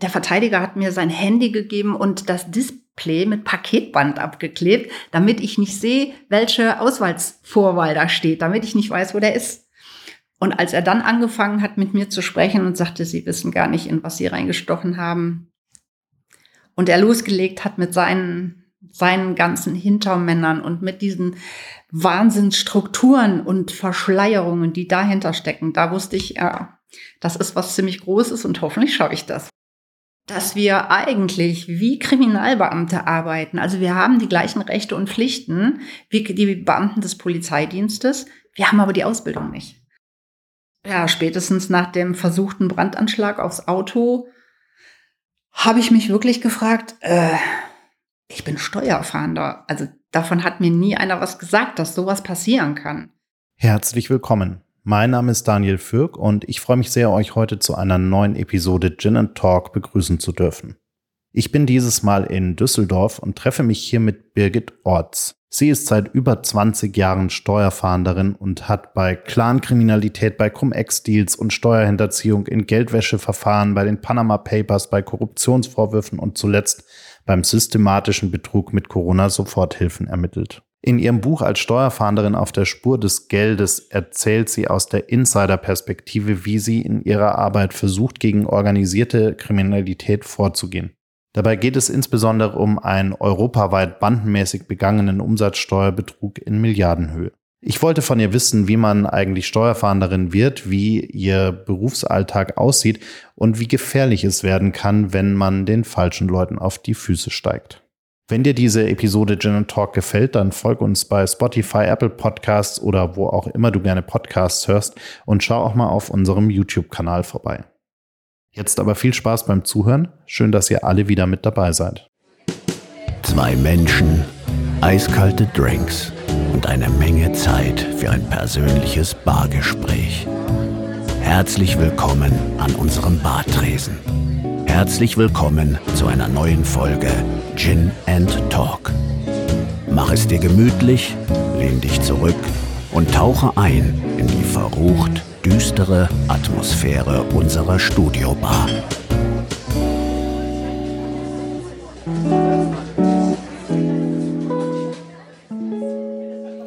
Der Verteidiger hat mir sein Handy gegeben und das Display mit Paketband abgeklebt, damit ich nicht sehe, welche Auswahlsvorwahl da steht, damit ich nicht weiß, wo der ist. Und als er dann angefangen hat, mit mir zu sprechen und sagte, Sie wissen gar nicht, in was Sie reingestochen haben, und er losgelegt hat mit seinen, seinen ganzen Hintermännern und mit diesen Wahnsinnsstrukturen und Verschleierungen, die dahinter stecken, da wusste ich, ja, das ist was ziemlich Großes und hoffentlich schaffe ich das. Dass wir eigentlich wie Kriminalbeamte arbeiten. Also wir haben die gleichen Rechte und Pflichten wie die Beamten des Polizeidienstes. Wir haben aber die Ausbildung nicht. Ja, spätestens nach dem versuchten Brandanschlag aufs Auto habe ich mich wirklich gefragt, äh, ich bin Steuerfahnder. Also davon hat mir nie einer was gesagt, dass sowas passieren kann. Herzlich willkommen. Mein Name ist Daniel Fürk und ich freue mich sehr, euch heute zu einer neuen Episode Gin and Talk begrüßen zu dürfen. Ich bin dieses Mal in Düsseldorf und treffe mich hier mit Birgit Orts. Sie ist seit über 20 Jahren Steuerfahnderin und hat bei Clankriminalität, bei Cum-Ex-Deals und Steuerhinterziehung in Geldwäscheverfahren, bei den Panama Papers, bei Korruptionsvorwürfen und zuletzt beim systematischen Betrug mit Corona-Soforthilfen ermittelt. In ihrem Buch als Steuerfahnderin auf der Spur des Geldes erzählt sie aus der Insider-Perspektive, wie sie in ihrer Arbeit versucht, gegen organisierte Kriminalität vorzugehen. Dabei geht es insbesondere um einen europaweit bandenmäßig begangenen Umsatzsteuerbetrug in Milliardenhöhe. Ich wollte von ihr wissen, wie man eigentlich Steuerfahnderin wird, wie ihr Berufsalltag aussieht und wie gefährlich es werden kann, wenn man den falschen Leuten auf die Füße steigt. Wenn dir diese Episode Gin Talk gefällt, dann folg uns bei Spotify, Apple Podcasts oder wo auch immer du gerne Podcasts hörst und schau auch mal auf unserem YouTube-Kanal vorbei. Jetzt aber viel Spaß beim Zuhören. Schön, dass ihr alle wieder mit dabei seid. Zwei Menschen, eiskalte Drinks und eine Menge Zeit für ein persönliches Bargespräch. Herzlich willkommen an unserem Bartresen. Herzlich willkommen zu einer neuen Folge Gin and Talk. Mach es dir gemütlich, lehn dich zurück und tauche ein in die verrucht düstere Atmosphäre unserer Studiobar.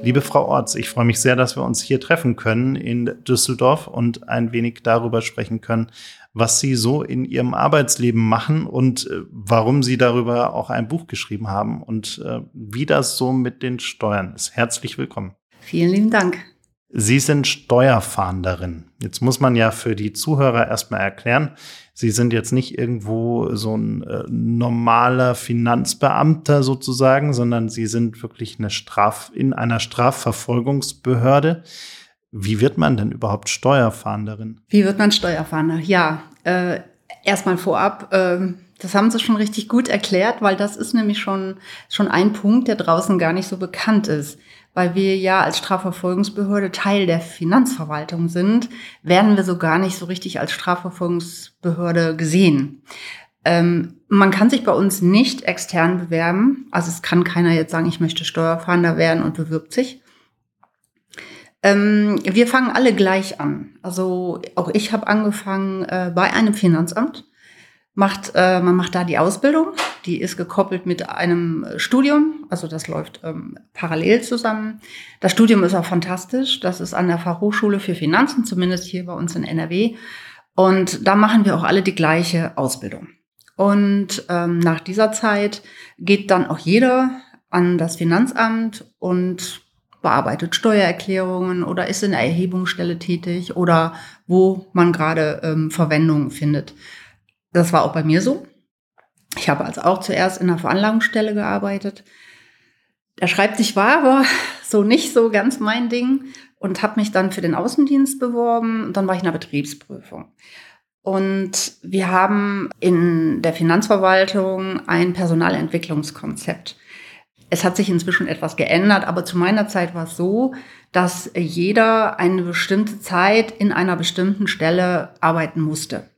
Liebe Frau Orts, ich freue mich sehr, dass wir uns hier treffen können in Düsseldorf und ein wenig darüber sprechen können, was Sie so in Ihrem Arbeitsleben machen und äh, warum Sie darüber auch ein Buch geschrieben haben und äh, wie das so mit den Steuern ist. Herzlich willkommen. Vielen lieben Dank. Sie sind Steuerfahnderin. Jetzt muss man ja für die Zuhörer erstmal erklären, Sie sind jetzt nicht irgendwo so ein äh, normaler Finanzbeamter sozusagen, sondern Sie sind wirklich eine Straf in einer Strafverfolgungsbehörde. Wie wird man denn überhaupt Steuerfahnderin? Wie wird man Steuerfahnder? Ja, äh, erstmal vorab. Äh das haben Sie schon richtig gut erklärt, weil das ist nämlich schon, schon ein Punkt, der draußen gar nicht so bekannt ist weil wir ja als Strafverfolgungsbehörde Teil der Finanzverwaltung sind, werden wir so gar nicht so richtig als Strafverfolgungsbehörde gesehen. Ähm, man kann sich bei uns nicht extern bewerben. Also es kann keiner jetzt sagen, ich möchte Steuerfahnder werden und bewirbt sich. Ähm, wir fangen alle gleich an. Also auch ich habe angefangen äh, bei einem Finanzamt macht, äh, man macht da die Ausbildung. Die ist gekoppelt mit einem Studium. Also das läuft ähm, parallel zusammen. Das Studium ist auch fantastisch. Das ist an der Fachhochschule für Finanzen, zumindest hier bei uns in NRW. Und da machen wir auch alle die gleiche Ausbildung. Und ähm, nach dieser Zeit geht dann auch jeder an das Finanzamt und bearbeitet Steuererklärungen oder ist in der Erhebungsstelle tätig oder wo man gerade ähm, Verwendung findet. Das war auch bei mir so. Ich habe also auch zuerst in einer Veranlagungsstelle gearbeitet. Der schreibt sich war aber so nicht so ganz mein Ding und habe mich dann für den Außendienst beworben. Und dann war ich in der Betriebsprüfung. Und wir haben in der Finanzverwaltung ein Personalentwicklungskonzept. Es hat sich inzwischen etwas geändert, aber zu meiner Zeit war es so, dass jeder eine bestimmte Zeit in einer bestimmten Stelle arbeiten musste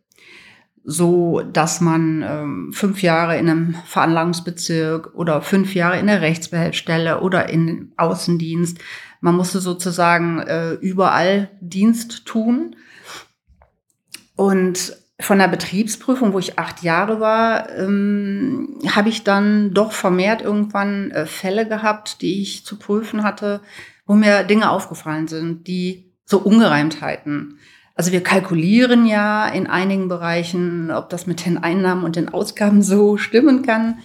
so, dass man ähm, fünf Jahre in einem Veranlagungsbezirk oder fünf Jahre in der Rechtsbehelfsstelle oder in Außendienst. Man musste sozusagen äh, überall Dienst tun. Und von der Betriebsprüfung, wo ich acht Jahre war, ähm, habe ich dann doch vermehrt irgendwann äh, Fälle gehabt, die ich zu prüfen hatte, wo mir Dinge aufgefallen sind, die so Ungereimtheiten. Also wir kalkulieren ja in einigen Bereichen, ob das mit den Einnahmen und den Ausgaben so stimmen kann.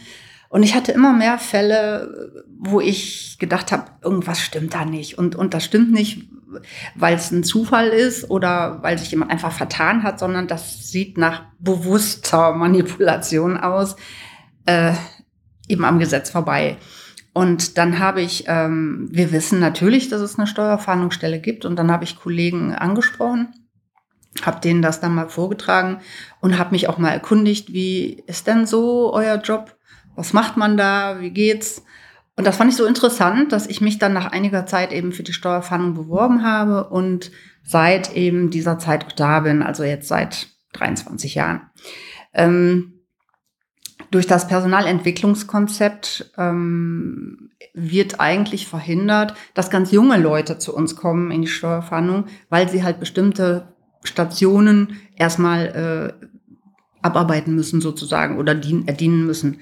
Und ich hatte immer mehr Fälle, wo ich gedacht habe, irgendwas stimmt da nicht. Und, und das stimmt nicht, weil es ein Zufall ist oder weil sich jemand einfach vertan hat, sondern das sieht nach bewusster Manipulation aus, äh, eben am Gesetz vorbei. Und dann habe ich, ähm, wir wissen natürlich, dass es eine Steuerfahndungsstelle gibt. Und dann habe ich Kollegen angesprochen, habe denen das dann mal vorgetragen und habe mich auch mal erkundigt, wie ist denn so euer Job? Was macht man da, wie geht's? Und das fand ich so interessant, dass ich mich dann nach einiger Zeit eben für die Steuerfahndung beworben habe und seit eben dieser Zeit auch da bin, also jetzt seit 23 Jahren. Ähm, durch das Personalentwicklungskonzept ähm, wird eigentlich verhindert, dass ganz junge Leute zu uns kommen in die Steuerfahndung, weil sie halt bestimmte Stationen erstmal äh, abarbeiten müssen sozusagen oder dien, erdienen müssen.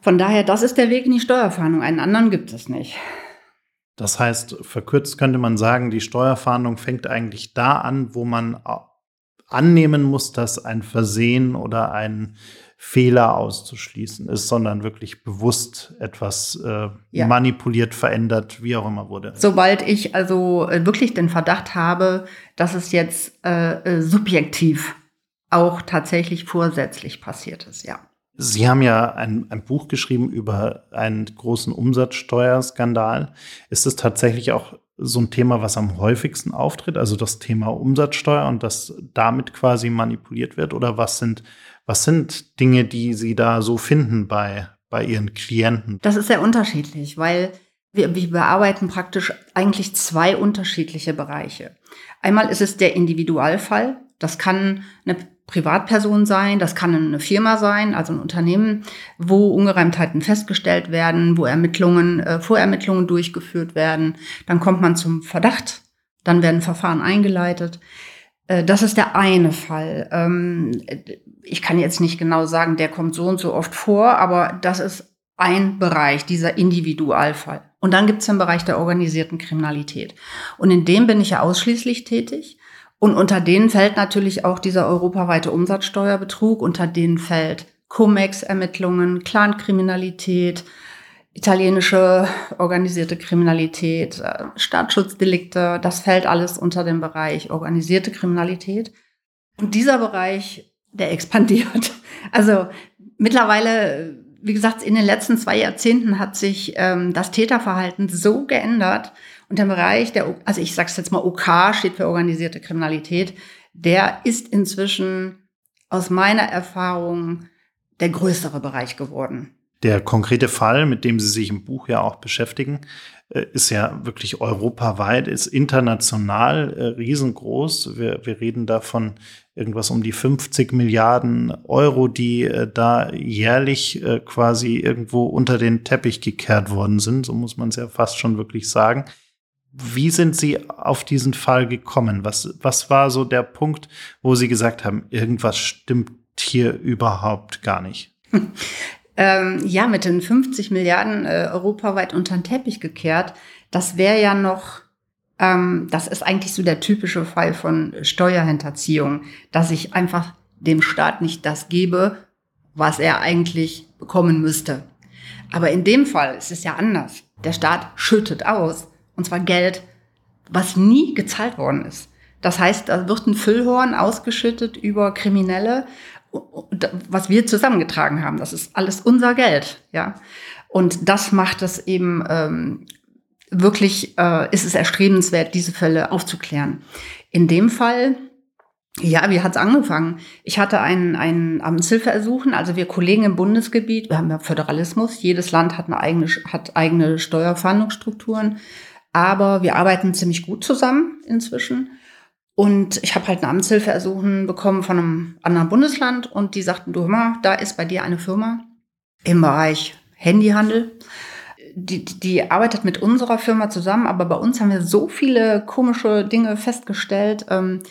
Von daher, das ist der Weg in die Steuerfahndung. Einen anderen gibt es nicht. Das heißt, verkürzt könnte man sagen, die Steuerfahndung fängt eigentlich da an, wo man annehmen muss, dass ein Versehen oder ein Fehler auszuschließen ist, sondern wirklich bewusst etwas äh, ja. manipuliert, verändert, wie auch immer wurde. Sobald ich also äh, wirklich den Verdacht habe, dass es jetzt äh, äh subjektiv auch tatsächlich vorsätzlich passiert ist, ja. Sie haben ja ein, ein Buch geschrieben über einen großen Umsatzsteuerskandal. Ist es tatsächlich auch so ein Thema, was am häufigsten auftritt, also das Thema Umsatzsteuer und das damit quasi manipuliert wird? Oder was sind, was sind Dinge, die Sie da so finden bei, bei Ihren Klienten? Das ist sehr unterschiedlich, weil wir, wir bearbeiten praktisch eigentlich zwei unterschiedliche Bereiche. Einmal ist es der Individualfall. Das kann eine Privatperson sein, das kann eine Firma sein, also ein Unternehmen, wo Ungereimtheiten festgestellt werden, wo Ermittlungen, äh, Vorermittlungen durchgeführt werden. Dann kommt man zum Verdacht, dann werden Verfahren eingeleitet. Äh, das ist der eine Fall. Ähm, ich kann jetzt nicht genau sagen, der kommt so und so oft vor, aber das ist ein Bereich, dieser Individualfall. Und dann gibt es den Bereich der organisierten Kriminalität. Und in dem bin ich ja ausschließlich tätig. Und unter denen fällt natürlich auch dieser europaweite Umsatzsteuerbetrug, unter denen fällt Cum-Ex-Ermittlungen, Clankriminalität, italienische organisierte Kriminalität, äh, Staatsschutzdelikte, das fällt alles unter den Bereich organisierte Kriminalität. Und dieser Bereich, der expandiert. Also mittlerweile, wie gesagt, in den letzten zwei Jahrzehnten hat sich ähm, das Täterverhalten so geändert, und der Bereich der, also ich sage es jetzt mal, OK steht für organisierte Kriminalität, der ist inzwischen aus meiner Erfahrung der größere Bereich geworden. Der konkrete Fall, mit dem Sie sich im Buch ja auch beschäftigen, äh, ist ja wirklich europaweit, ist international äh, riesengroß. Wir, wir reden davon irgendwas um die 50 Milliarden Euro, die äh, da jährlich äh, quasi irgendwo unter den Teppich gekehrt worden sind. So muss man es ja fast schon wirklich sagen. Wie sind Sie auf diesen Fall gekommen? Was, was war so der Punkt, wo Sie gesagt haben, irgendwas stimmt hier überhaupt gar nicht? ähm, ja, mit den 50 Milliarden äh, europaweit unter den Teppich gekehrt, das wäre ja noch, ähm, das ist eigentlich so der typische Fall von Steuerhinterziehung, dass ich einfach dem Staat nicht das gebe, was er eigentlich bekommen müsste. Aber in dem Fall ist es ja anders. Der Staat schüttet aus. Und zwar Geld, was nie gezahlt worden ist. Das heißt, da wird ein Füllhorn ausgeschüttet über Kriminelle, was wir zusammengetragen haben. Das ist alles unser Geld, ja. Und das macht es eben ähm, wirklich, äh, ist es erstrebenswert, diese Fälle aufzuklären. In dem Fall, ja, wie hat's angefangen? Ich hatte ein, ein Amtshilfeersuchen, also wir Kollegen im Bundesgebiet, wir haben ja Föderalismus, jedes Land hat eine eigene, hat eigene Steuerfahndungsstrukturen. Aber wir arbeiten ziemlich gut zusammen inzwischen. Und ich habe halt eine Amtshilfeersuchen bekommen von einem anderen Bundesland und die sagten, du hör mal, da ist bei dir eine Firma im Bereich Handyhandel. Die, die arbeitet mit unserer Firma zusammen, aber bei uns haben wir so viele komische Dinge festgestellt. Ähm,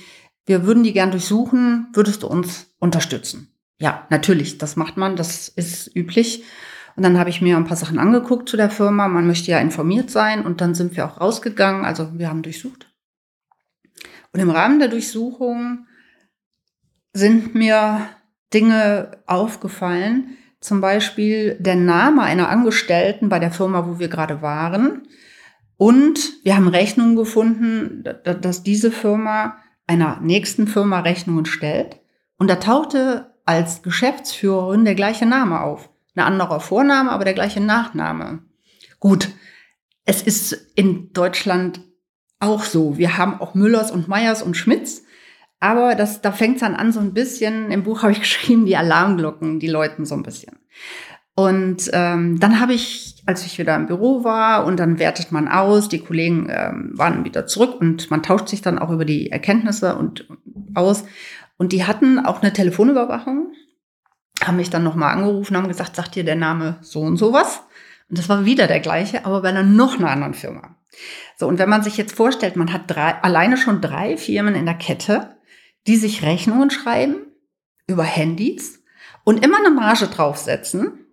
wir würden die gern durchsuchen, würdest du uns unterstützen? Ja, natürlich, das macht man, das ist üblich. Und dann habe ich mir ein paar Sachen angeguckt zu der Firma. Man möchte ja informiert sein und dann sind wir auch rausgegangen. Also wir haben durchsucht. Und im Rahmen der Durchsuchung sind mir Dinge aufgefallen. Zum Beispiel der Name einer Angestellten bei der Firma, wo wir gerade waren. Und wir haben Rechnungen gefunden, dass diese Firma einer nächsten Firma Rechnungen stellt. Und da tauchte als Geschäftsführerin der gleiche Name auf. Ein anderer Vorname, aber der gleiche Nachname. Gut, es ist in Deutschland auch so. Wir haben auch Müllers und Meyers und Schmitz. Aber das, da fängt es dann an, so ein bisschen, im Buch habe ich geschrieben, die Alarmglocken, die läuten so ein bisschen. Und ähm, dann habe ich, als ich wieder im Büro war und dann wertet man aus, die Kollegen ähm, waren wieder zurück und man tauscht sich dann auch über die Erkenntnisse und, aus. Und die hatten auch eine Telefonüberwachung haben mich dann nochmal angerufen, haben gesagt, sagt dir der Name so und sowas? Und das war wieder der gleiche, aber bei einer noch einer anderen Firma. So, und wenn man sich jetzt vorstellt, man hat drei, alleine schon drei Firmen in der Kette, die sich Rechnungen schreiben über Handys und immer eine Marge draufsetzen.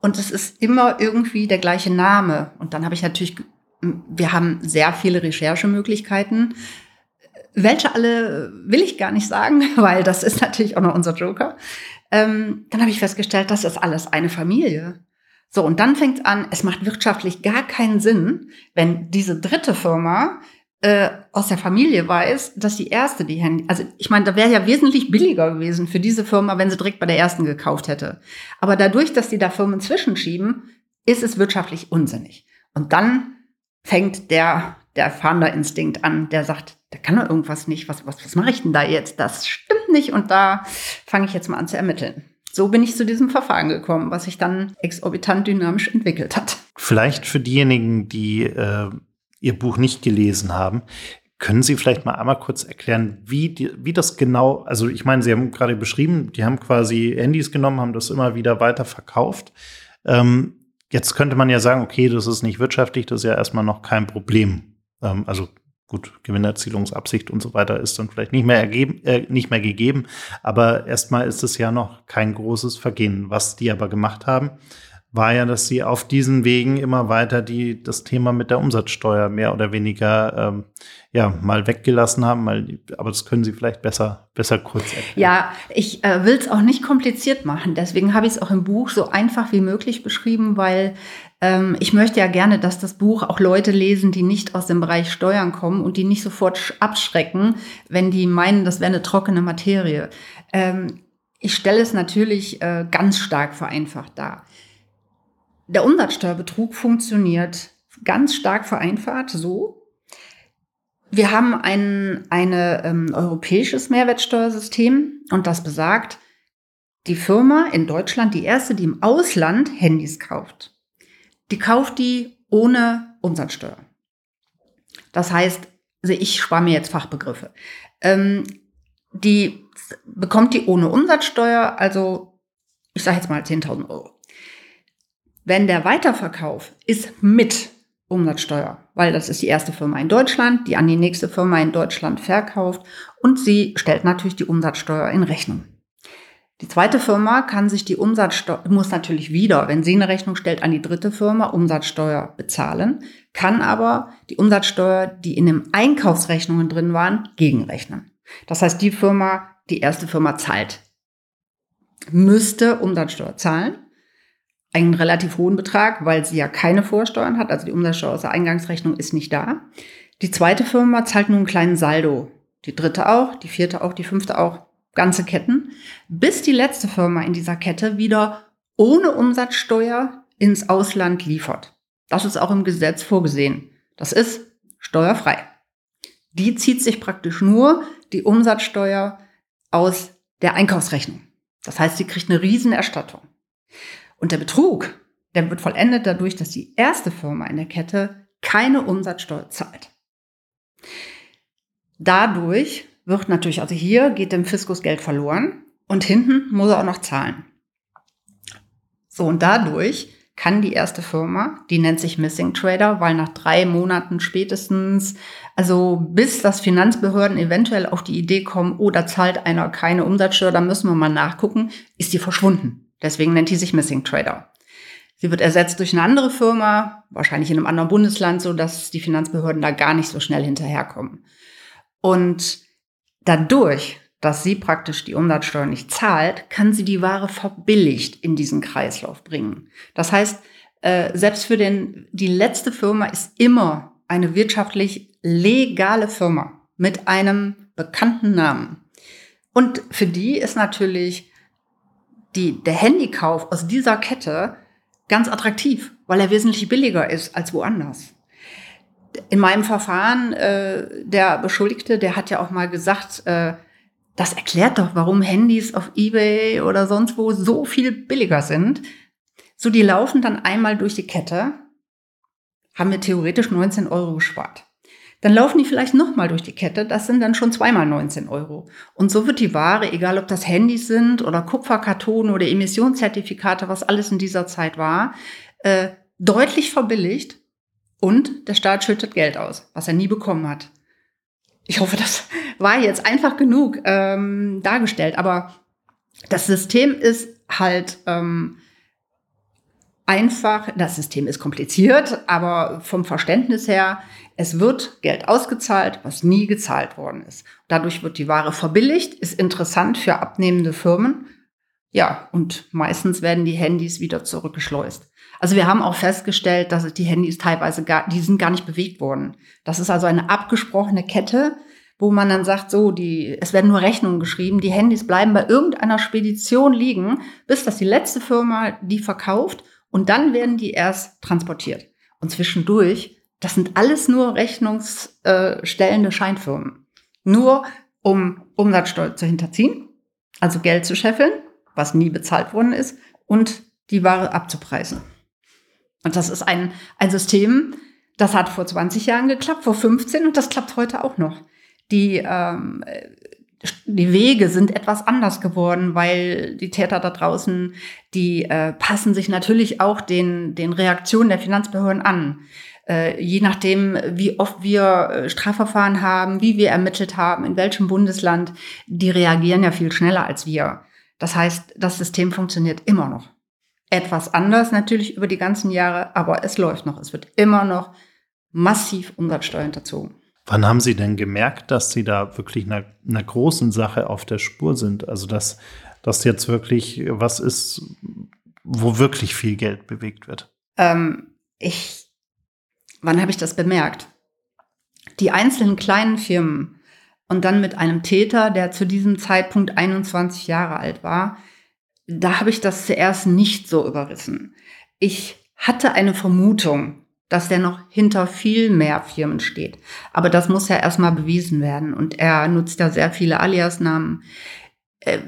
Und es ist immer irgendwie der gleiche Name. Und dann habe ich natürlich, wir haben sehr viele Recherchemöglichkeiten. Welche alle will ich gar nicht sagen, weil das ist natürlich auch noch unser Joker ähm, dann habe ich festgestellt, das ist alles eine Familie. So, und dann fängt an, es macht wirtschaftlich gar keinen Sinn, wenn diese dritte Firma äh, aus der Familie weiß, dass die erste die Handy, also ich meine, da wäre ja wesentlich billiger gewesen für diese Firma, wenn sie direkt bei der ersten gekauft hätte. Aber dadurch, dass die da Firmen zwischenschieben, ist es wirtschaftlich unsinnig. Und dann fängt der, der Fahnderinstinkt an, der sagt, da kann doch irgendwas nicht, was, was, was mache ich denn da jetzt? Das stimmt nicht und da fange ich jetzt mal an zu ermitteln. So bin ich zu diesem Verfahren gekommen, was sich dann exorbitant dynamisch entwickelt hat. Vielleicht für diejenigen, die äh, Ihr Buch nicht gelesen haben, können Sie vielleicht mal einmal kurz erklären, wie, die, wie das genau, also ich meine, Sie haben gerade beschrieben, die haben quasi Handys genommen, haben das immer wieder weiter verkauft. Ähm, jetzt könnte man ja sagen, okay, das ist nicht wirtschaftlich, das ist ja erstmal noch kein Problem. Ähm, also gut, Gewinnerzielungsabsicht und so weiter ist dann vielleicht nicht mehr ergeben, äh, nicht mehr gegeben. Aber erstmal ist es ja noch kein großes Vergehen. Was die aber gemacht haben, war ja, dass sie auf diesen Wegen immer weiter die, das Thema mit der Umsatzsteuer mehr oder weniger ähm, ja, mal weggelassen haben, mal, aber das können Sie vielleicht besser, besser kurz erklären. Ja, ich äh, will es auch nicht kompliziert machen. Deswegen habe ich es auch im Buch so einfach wie möglich beschrieben, weil ich möchte ja gerne, dass das Buch auch Leute lesen, die nicht aus dem Bereich Steuern kommen und die nicht sofort abschrecken, wenn die meinen, das wäre eine trockene Materie. Ähm, ich stelle es natürlich äh, ganz stark vereinfacht dar. Der Umsatzsteuerbetrug funktioniert ganz stark vereinfacht so. Wir haben ein eine, ähm, europäisches Mehrwertsteuersystem und das besagt, die Firma in Deutschland, die erste, die im Ausland Handys kauft, die kauft die ohne Umsatzsteuer. Das heißt, also ich spare mir jetzt Fachbegriffe. Ähm, die bekommt die ohne Umsatzsteuer, also ich sage jetzt mal 10.000 Euro. Wenn der Weiterverkauf ist mit Umsatzsteuer, weil das ist die erste Firma in Deutschland, die an die nächste Firma in Deutschland verkauft und sie stellt natürlich die Umsatzsteuer in Rechnung. Die zweite Firma kann sich die Umsatzsteuer, muss natürlich wieder, wenn sie eine Rechnung stellt, an die dritte Firma Umsatzsteuer bezahlen, kann aber die Umsatzsteuer, die in den Einkaufsrechnungen drin waren, gegenrechnen. Das heißt, die Firma, die erste Firma zahlt, müsste Umsatzsteuer zahlen einen relativ hohen Betrag, weil sie ja keine Vorsteuern hat. Also die Umsatzsteuer aus der Eingangsrechnung ist nicht da. Die zweite Firma zahlt nur einen kleinen Saldo. Die dritte auch, die vierte auch, die fünfte auch. Ganze Ketten. Bis die letzte Firma in dieser Kette wieder ohne Umsatzsteuer ins Ausland liefert. Das ist auch im Gesetz vorgesehen. Das ist steuerfrei. Die zieht sich praktisch nur die Umsatzsteuer aus der Einkaufsrechnung. Das heißt, sie kriegt eine Riesenerstattung. Und der Betrug, der wird vollendet dadurch, dass die erste Firma in der Kette keine Umsatzsteuer zahlt. Dadurch wird natürlich, also hier geht dem Fiskus Geld verloren und hinten muss er auch noch zahlen. So, und dadurch kann die erste Firma, die nennt sich Missing Trader, weil nach drei Monaten spätestens, also bis das Finanzbehörden eventuell auf die Idee kommen, oh, da zahlt einer keine Umsatzsteuer, da müssen wir mal nachgucken, ist die verschwunden. Deswegen nennt die sich Missing Trader. Sie wird ersetzt durch eine andere Firma, wahrscheinlich in einem anderen Bundesland, so dass die Finanzbehörden da gar nicht so schnell hinterherkommen. Und dadurch, dass sie praktisch die Umsatzsteuer nicht zahlt, kann sie die Ware verbilligt in diesen Kreislauf bringen. Das heißt, äh, selbst für den, die letzte Firma ist immer eine wirtschaftlich legale Firma mit einem bekannten Namen. Und für die ist natürlich die, der Handykauf aus dieser Kette ganz attraktiv, weil er wesentlich billiger ist als woanders. In meinem Verfahren, äh, der Beschuldigte, der hat ja auch mal gesagt, äh, das erklärt doch, warum Handys auf eBay oder sonst wo so viel billiger sind. So, die laufen dann einmal durch die Kette, haben wir theoretisch 19 Euro gespart. Dann laufen die vielleicht nochmal durch die Kette, das sind dann schon zweimal 19 Euro. Und so wird die Ware, egal ob das Handys sind oder Kupferkartonen oder Emissionszertifikate, was alles in dieser Zeit war, äh, deutlich verbilligt und der Staat schüttet Geld aus, was er nie bekommen hat. Ich hoffe, das war jetzt einfach genug ähm, dargestellt. Aber das System ist halt ähm, einfach, das System ist kompliziert, aber vom Verständnis her, es wird Geld ausgezahlt, was nie gezahlt worden ist. Dadurch wird die Ware verbilligt, ist interessant für abnehmende Firmen. Ja, und meistens werden die Handys wieder zurückgeschleust. Also wir haben auch festgestellt, dass die Handys teilweise gar, die sind gar nicht bewegt worden. Das ist also eine abgesprochene Kette, wo man dann sagt, so, die, es werden nur Rechnungen geschrieben, die Handys bleiben bei irgendeiner Spedition liegen, bis das die letzte Firma die verkauft und dann werden die erst transportiert. Und zwischendurch, das sind alles nur rechnungsstellende Scheinfirmen. Nur um Umsatzsteuer zu hinterziehen, also Geld zu scheffeln, was nie bezahlt worden ist, und die Ware abzupreisen. Und das ist ein, ein System, das hat vor 20 Jahren geklappt, vor 15 und das klappt heute auch noch. Die, ähm, die Wege sind etwas anders geworden, weil die Täter da draußen, die äh, passen sich natürlich auch den, den Reaktionen der Finanzbehörden an. Äh, je nachdem, wie oft wir äh, Strafverfahren haben, wie wir ermittelt haben, in welchem Bundesland, die reagieren ja viel schneller als wir. Das heißt, das System funktioniert immer noch etwas anders natürlich über die ganzen Jahre, aber es läuft noch. Es wird immer noch massiv Umsatzsteuer hinterzogen. Wann haben Sie denn gemerkt, dass Sie da wirklich einer, einer großen Sache auf der Spur sind? Also, dass das jetzt wirklich was ist, wo wirklich viel Geld bewegt wird? Ähm, ich, wann habe ich das bemerkt? Die einzelnen kleinen Firmen und dann mit einem Täter, der zu diesem Zeitpunkt 21 Jahre alt war, da habe ich das zuerst nicht so überrissen. Ich hatte eine Vermutung, dass der noch hinter viel mehr Firmen steht. Aber das muss ja erstmal bewiesen werden. Und er nutzt ja sehr viele Aliasnamen. Äh,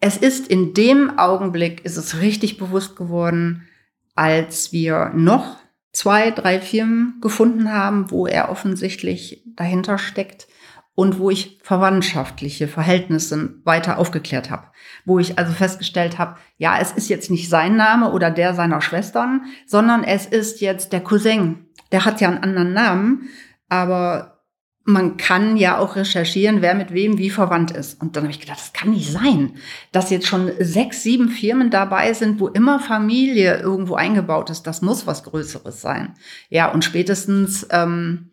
es ist in dem Augenblick, ist es richtig bewusst geworden, als wir noch zwei, drei Firmen gefunden haben, wo er offensichtlich dahinter steckt und wo ich verwandtschaftliche Verhältnisse weiter aufgeklärt habe. Wo ich also festgestellt habe, ja, es ist jetzt nicht sein Name oder der seiner Schwestern, sondern es ist jetzt der Cousin. Der hat ja einen anderen Namen, aber man kann ja auch recherchieren, wer mit wem wie verwandt ist. Und dann habe ich gedacht, das kann nicht sein, dass jetzt schon sechs, sieben Firmen dabei sind, wo immer Familie irgendwo eingebaut ist. Das muss was Größeres sein. Ja, und spätestens ähm,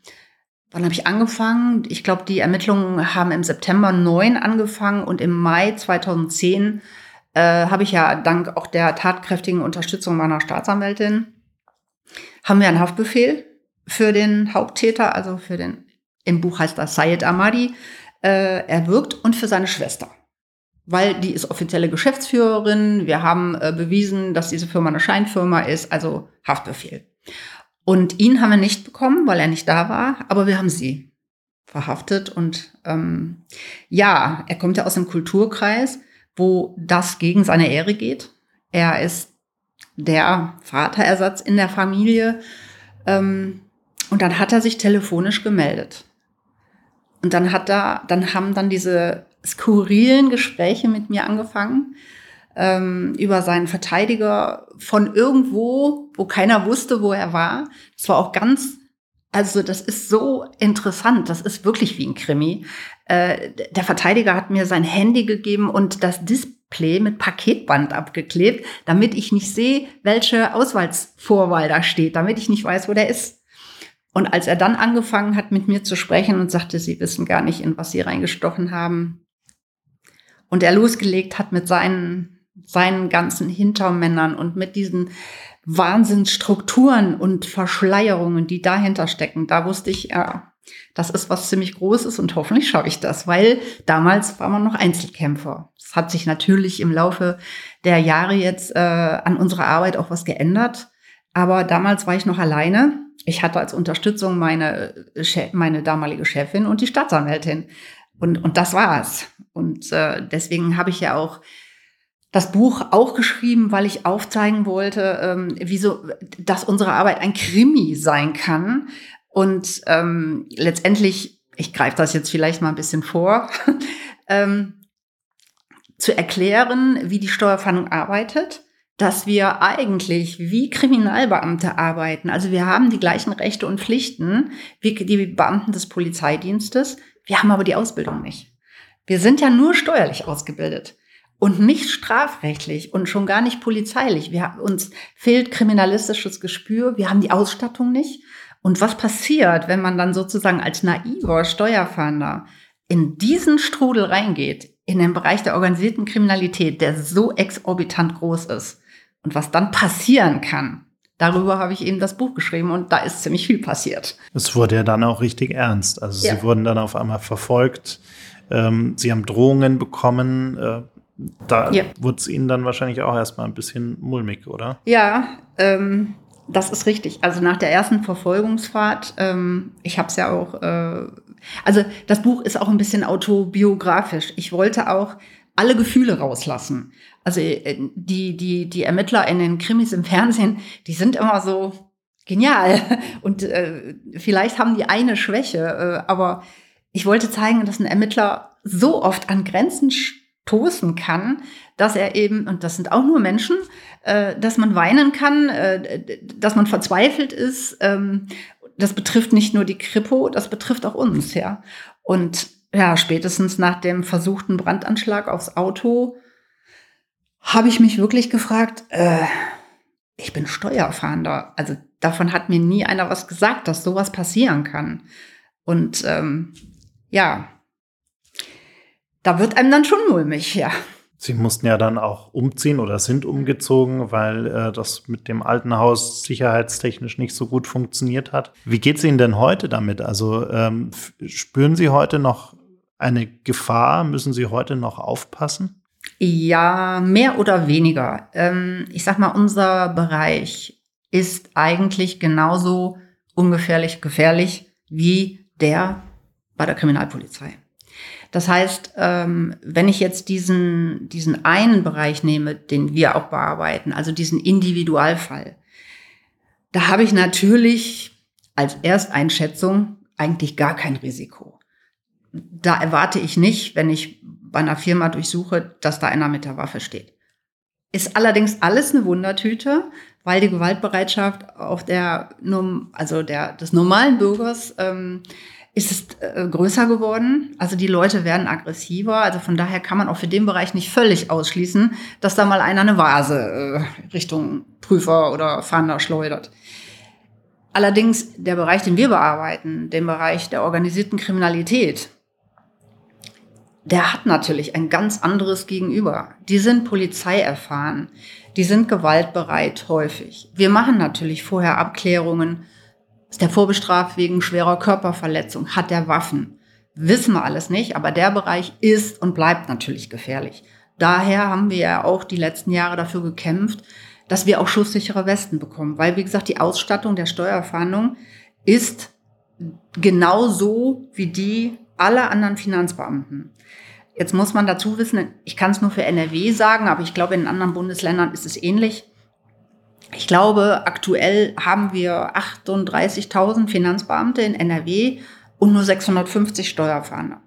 Wann habe ich angefangen? Ich glaube, die Ermittlungen haben im September 9 angefangen und im Mai 2010 äh, habe ich ja dank auch der tatkräftigen Unterstützung meiner Staatsanwältin haben wir einen Haftbefehl für den Haupttäter, also für den, im Buch heißt das Sayed Ahmadi, äh, erwirkt und für seine Schwester. Weil die ist offizielle Geschäftsführerin. Wir haben äh, bewiesen, dass diese Firma eine Scheinfirma ist, also Haftbefehl. Und ihn haben wir nicht bekommen, weil er nicht da war, aber wir haben sie verhaftet. Und ähm, ja, er kommt ja aus einem Kulturkreis, wo das gegen seine Ehre geht. Er ist der Vaterersatz in der Familie. Ähm, und dann hat er sich telefonisch gemeldet. Und dann hat er, dann haben dann diese skurrilen Gespräche mit mir angefangen. Ähm, über seinen Verteidiger von irgendwo, wo keiner wusste, wo er war. Das war auch ganz, also das ist so interessant, das ist wirklich wie ein Krimi. Äh, der Verteidiger hat mir sein Handy gegeben und das Display mit Paketband abgeklebt, damit ich nicht sehe, welche Auswahlsvorwahl da steht, damit ich nicht weiß, wo der ist. Und als er dann angefangen hat, mit mir zu sprechen und sagte, Sie wissen gar nicht, in was Sie reingestochen haben, und er losgelegt hat mit seinen, seinen ganzen Hintermännern und mit diesen Wahnsinnsstrukturen und Verschleierungen, die dahinter stecken, da wusste ich, ja, das ist was ziemlich Großes und hoffentlich schaffe ich das, weil damals war man noch Einzelkämpfer. Es hat sich natürlich im Laufe der Jahre jetzt äh, an unserer Arbeit auch was geändert. Aber damals war ich noch alleine. Ich hatte als Unterstützung meine, meine damalige Chefin und die Staatsanwältin. Und, und das war's. Und äh, deswegen habe ich ja auch das Buch auch geschrieben, weil ich aufzeigen wollte, ähm, wieso, dass unsere Arbeit ein Krimi sein kann. Und ähm, letztendlich, ich greife das jetzt vielleicht mal ein bisschen vor, ähm, zu erklären, wie die Steuerfahndung arbeitet, dass wir eigentlich wie Kriminalbeamte arbeiten. Also wir haben die gleichen Rechte und Pflichten wie die Beamten des Polizeidienstes. Wir haben aber die Ausbildung nicht. Wir sind ja nur steuerlich ausgebildet und nicht strafrechtlich und schon gar nicht polizeilich. Wir, uns fehlt kriminalistisches Gespür. Wir haben die Ausstattung nicht. Und was passiert, wenn man dann sozusagen als naiver Steuerfahnder in diesen Strudel reingeht, in den Bereich der organisierten Kriminalität, der so exorbitant groß ist? Und was dann passieren kann, darüber habe ich eben das Buch geschrieben und da ist ziemlich viel passiert. Es wurde ja dann auch richtig ernst. Also ja. sie wurden dann auf einmal verfolgt. Ähm, sie haben Drohungen bekommen. Äh, da ja. wurde es ihnen dann wahrscheinlich auch erstmal ein bisschen mulmig, oder? Ja, ähm, das ist richtig. Also nach der ersten Verfolgungsfahrt, ähm, ich habe es ja auch, äh, also das Buch ist auch ein bisschen autobiografisch. Ich wollte auch alle Gefühle rauslassen. Also äh, die, die, die Ermittler in den Krimis im Fernsehen, die sind immer so genial. Und äh, vielleicht haben die eine Schwäche, äh, aber ich wollte zeigen, dass ein Ermittler so oft an Grenzen stoßen kann, dass er eben, und das sind auch nur Menschen, äh, dass man weinen kann, äh, dass man verzweifelt ist. Ähm, das betrifft nicht nur die Kripo, das betrifft auch uns, ja. Und ja, spätestens nach dem versuchten Brandanschlag aufs Auto habe ich mich wirklich gefragt, äh, ich bin Steuerfahnder. Also davon hat mir nie einer was gesagt, dass sowas passieren kann. Und ähm, ja, da wird einem dann schon mulmig, ja. Sie mussten ja dann auch umziehen oder sind umgezogen, weil äh, das mit dem alten Haus sicherheitstechnisch nicht so gut funktioniert hat. Wie geht es Ihnen denn heute damit? Also ähm, spüren Sie heute noch eine Gefahr? Müssen Sie heute noch aufpassen? Ja, mehr oder weniger. Ähm, ich sag mal, unser Bereich ist eigentlich genauso ungefährlich gefährlich wie der bei der Kriminalpolizei. Das heißt, ähm, wenn ich jetzt diesen, diesen einen Bereich nehme, den wir auch bearbeiten, also diesen Individualfall, da habe ich natürlich als Ersteinschätzung eigentlich gar kein Risiko. Da erwarte ich nicht, wenn ich bei einer Firma durchsuche, dass da einer mit der Waffe steht. Ist allerdings alles eine Wundertüte, weil die Gewaltbereitschaft auf der, also der, des normalen Bürgers ähm, ist es äh, größer geworden. Also die Leute werden aggressiver. Also von daher kann man auch für den Bereich nicht völlig ausschließen, dass da mal einer eine Vase äh, Richtung Prüfer oder Fahnder schleudert. Allerdings der Bereich, den wir bearbeiten, den Bereich der organisierten Kriminalität, der hat natürlich ein ganz anderes Gegenüber. Die sind polizeierfahren, die sind gewaltbereit häufig. Wir machen natürlich vorher Abklärungen, ist der vorbestraft wegen schwerer Körperverletzung? Hat der Waffen? Wissen wir alles nicht, aber der Bereich ist und bleibt natürlich gefährlich. Daher haben wir ja auch die letzten Jahre dafür gekämpft, dass wir auch schusssichere Westen bekommen. Weil, wie gesagt, die Ausstattung der Steuerfahndung ist genauso wie die aller anderen Finanzbeamten. Jetzt muss man dazu wissen, ich kann es nur für NRW sagen, aber ich glaube, in anderen Bundesländern ist es ähnlich. Ich glaube, aktuell haben wir 38.000 Finanzbeamte in NRW und nur 650 Steuerfahnder.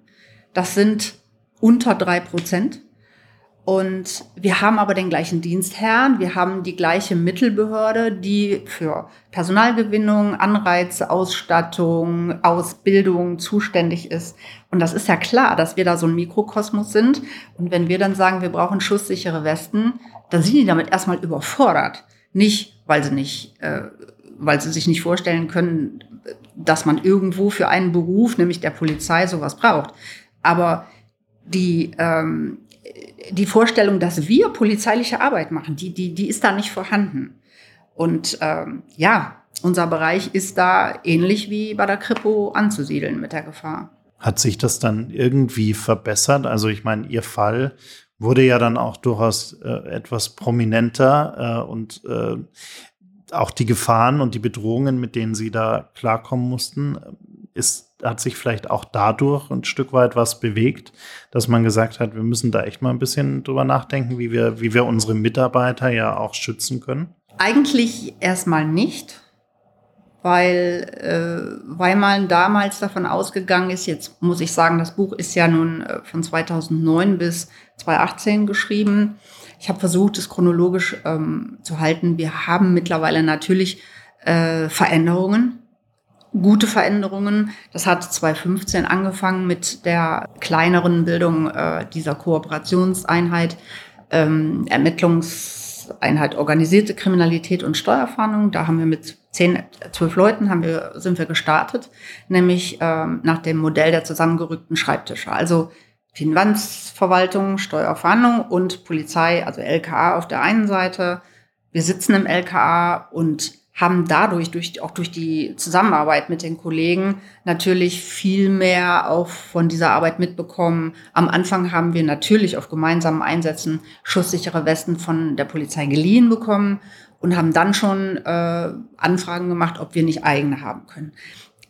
Das sind unter drei Prozent. Und wir haben aber den gleichen Dienstherrn, wir haben die gleiche Mittelbehörde, die für Personalgewinnung, Anreize, Ausstattung, Ausbildung zuständig ist. Und das ist ja klar, dass wir da so ein Mikrokosmos sind. Und wenn wir dann sagen, wir brauchen schusssichere Westen, dann sind die damit erstmal überfordert. Nicht, weil sie nicht, äh, weil sie sich nicht vorstellen können, dass man irgendwo für einen Beruf, nämlich der Polizei, sowas braucht. Aber die, ähm, die Vorstellung, dass wir polizeiliche Arbeit machen, die, die, die ist da nicht vorhanden. Und ähm, ja, unser Bereich ist da ähnlich wie bei der Kripo anzusiedeln mit der Gefahr. Hat sich das dann irgendwie verbessert? Also ich meine, Ihr Fall wurde ja dann auch durchaus äh, etwas prominenter äh, und äh, auch die Gefahren und die Bedrohungen, mit denen Sie da klarkommen mussten, ist hat sich vielleicht auch dadurch ein Stück weit was bewegt, dass man gesagt hat, wir müssen da echt mal ein bisschen drüber nachdenken, wie wir, wie wir unsere Mitarbeiter ja auch schützen können? Eigentlich erstmal nicht, weil, äh, weil man damals davon ausgegangen ist, jetzt muss ich sagen, das Buch ist ja nun äh, von 2009 bis 2018 geschrieben. Ich habe versucht, es chronologisch ähm, zu halten. Wir haben mittlerweile natürlich äh, Veränderungen gute Veränderungen. Das hat 2015 angefangen mit der kleineren Bildung äh, dieser Kooperationseinheit, ähm, Ermittlungseinheit organisierte Kriminalität und Steuerfahndung. Da haben wir mit zehn, zwölf Leuten haben wir, sind wir gestartet, nämlich ähm, nach dem Modell der zusammengerückten Schreibtische. Also Finanzverwaltung, Steuerfahndung und Polizei, also LKA auf der einen Seite. Wir sitzen im LKA und haben dadurch, durch, auch durch die Zusammenarbeit mit den Kollegen, natürlich viel mehr auch von dieser Arbeit mitbekommen. Am Anfang haben wir natürlich auf gemeinsamen Einsätzen schusssichere Westen von der Polizei geliehen bekommen und haben dann schon äh, Anfragen gemacht, ob wir nicht eigene haben können.